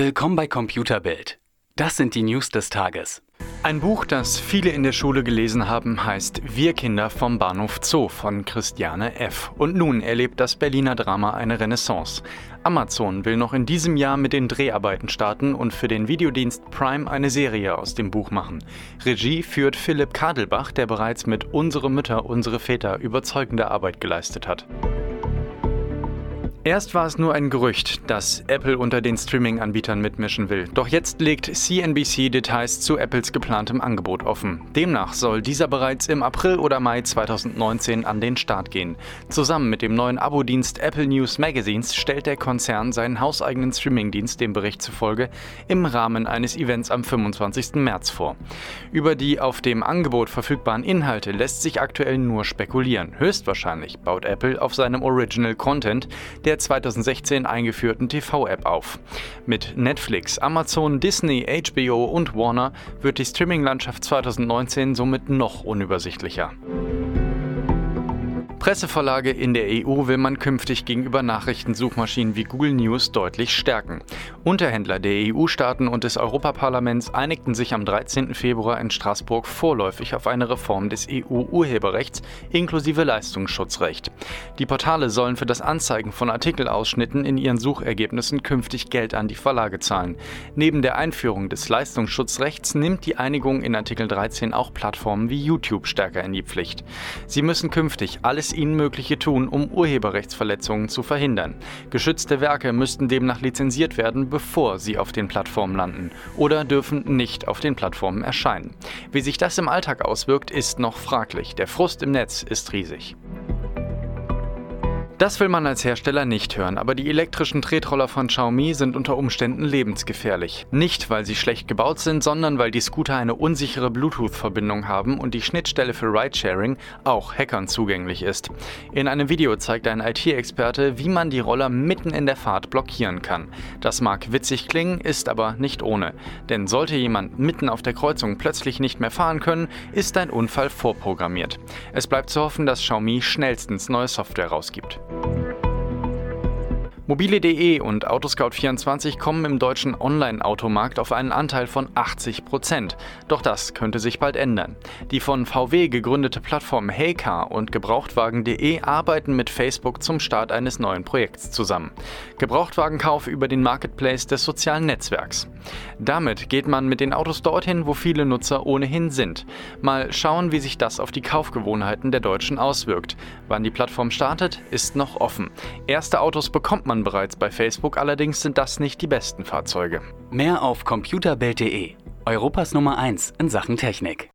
Willkommen bei Computerbild. Das sind die News des Tages. Ein Buch, das viele in der Schule gelesen haben, heißt Wir Kinder vom Bahnhof Zoo von Christiane F. Und nun erlebt das Berliner Drama eine Renaissance. Amazon will noch in diesem Jahr mit den Dreharbeiten starten und für den Videodienst Prime eine Serie aus dem Buch machen. Regie führt Philipp Kadelbach, der bereits mit Unsere Mütter, unsere Väter überzeugende Arbeit geleistet hat. Erst war es nur ein Gerücht, dass Apple unter den Streaming-Anbietern mitmischen will. Doch jetzt legt CNBC Details zu Apples geplantem Angebot offen. Demnach soll dieser bereits im April oder Mai 2019 an den Start gehen. Zusammen mit dem neuen Abo-Dienst Apple News Magazines stellt der Konzern seinen hauseigenen Streaming-Dienst dem Bericht zufolge im Rahmen eines Events am 25. März vor. Über die auf dem Angebot verfügbaren Inhalte lässt sich aktuell nur spekulieren. Höchstwahrscheinlich baut Apple auf seinem Original Content, der 2016 eingeführten TV-App auf. Mit Netflix, Amazon, Disney, HBO und Warner wird die Streaming-Landschaft 2019 somit noch unübersichtlicher. Presseverlage in der EU will man künftig gegenüber Nachrichtensuchmaschinen wie Google News deutlich stärken. Unterhändler der EU-Staaten und des Europaparlaments einigten sich am 13. Februar in Straßburg vorläufig auf eine Reform des EU-Urheberrechts inklusive Leistungsschutzrecht. Die Portale sollen für das Anzeigen von Artikelausschnitten in ihren Suchergebnissen künftig Geld an die Verlage zahlen. Neben der Einführung des Leistungsschutzrechts nimmt die Einigung in Artikel 13 auch Plattformen wie YouTube stärker in die Pflicht. Sie müssen künftig alles ihnen Mögliche tun, um Urheberrechtsverletzungen zu verhindern. Geschützte Werke müssten demnach lizenziert werden, bevor sie auf den Plattformen landen oder dürfen nicht auf den Plattformen erscheinen. Wie sich das im Alltag auswirkt, ist noch fraglich. Der Frust im Netz ist riesig. Das will man als Hersteller nicht hören, aber die elektrischen Tretroller von Xiaomi sind unter Umständen lebensgefährlich. Nicht, weil sie schlecht gebaut sind, sondern weil die Scooter eine unsichere Bluetooth-Verbindung haben und die Schnittstelle für Ridesharing auch Hackern zugänglich ist. In einem Video zeigt ein IT-Experte, wie man die Roller mitten in der Fahrt blockieren kann. Das mag witzig klingen, ist aber nicht ohne. Denn sollte jemand mitten auf der Kreuzung plötzlich nicht mehr fahren können, ist ein Unfall vorprogrammiert. Es bleibt zu hoffen, dass Xiaomi schnellstens neue Software rausgibt. Bye. Mobile.de und Autoscout24 kommen im deutschen Online-Automarkt auf einen Anteil von 80 Prozent. Doch das könnte sich bald ändern. Die von VW gegründete Plattform Heycar und Gebrauchtwagen.de arbeiten mit Facebook zum Start eines neuen Projekts zusammen. Gebrauchtwagenkauf über den Marketplace des sozialen Netzwerks. Damit geht man mit den Autos dorthin, wo viele Nutzer ohnehin sind. Mal schauen, wie sich das auf die Kaufgewohnheiten der Deutschen auswirkt. Wann die Plattform startet, ist noch offen. Erste Autos bekommt man man bereits bei Facebook, allerdings sind das nicht die besten Fahrzeuge. Mehr auf computerbild.de, Europas Nummer 1 in Sachen Technik.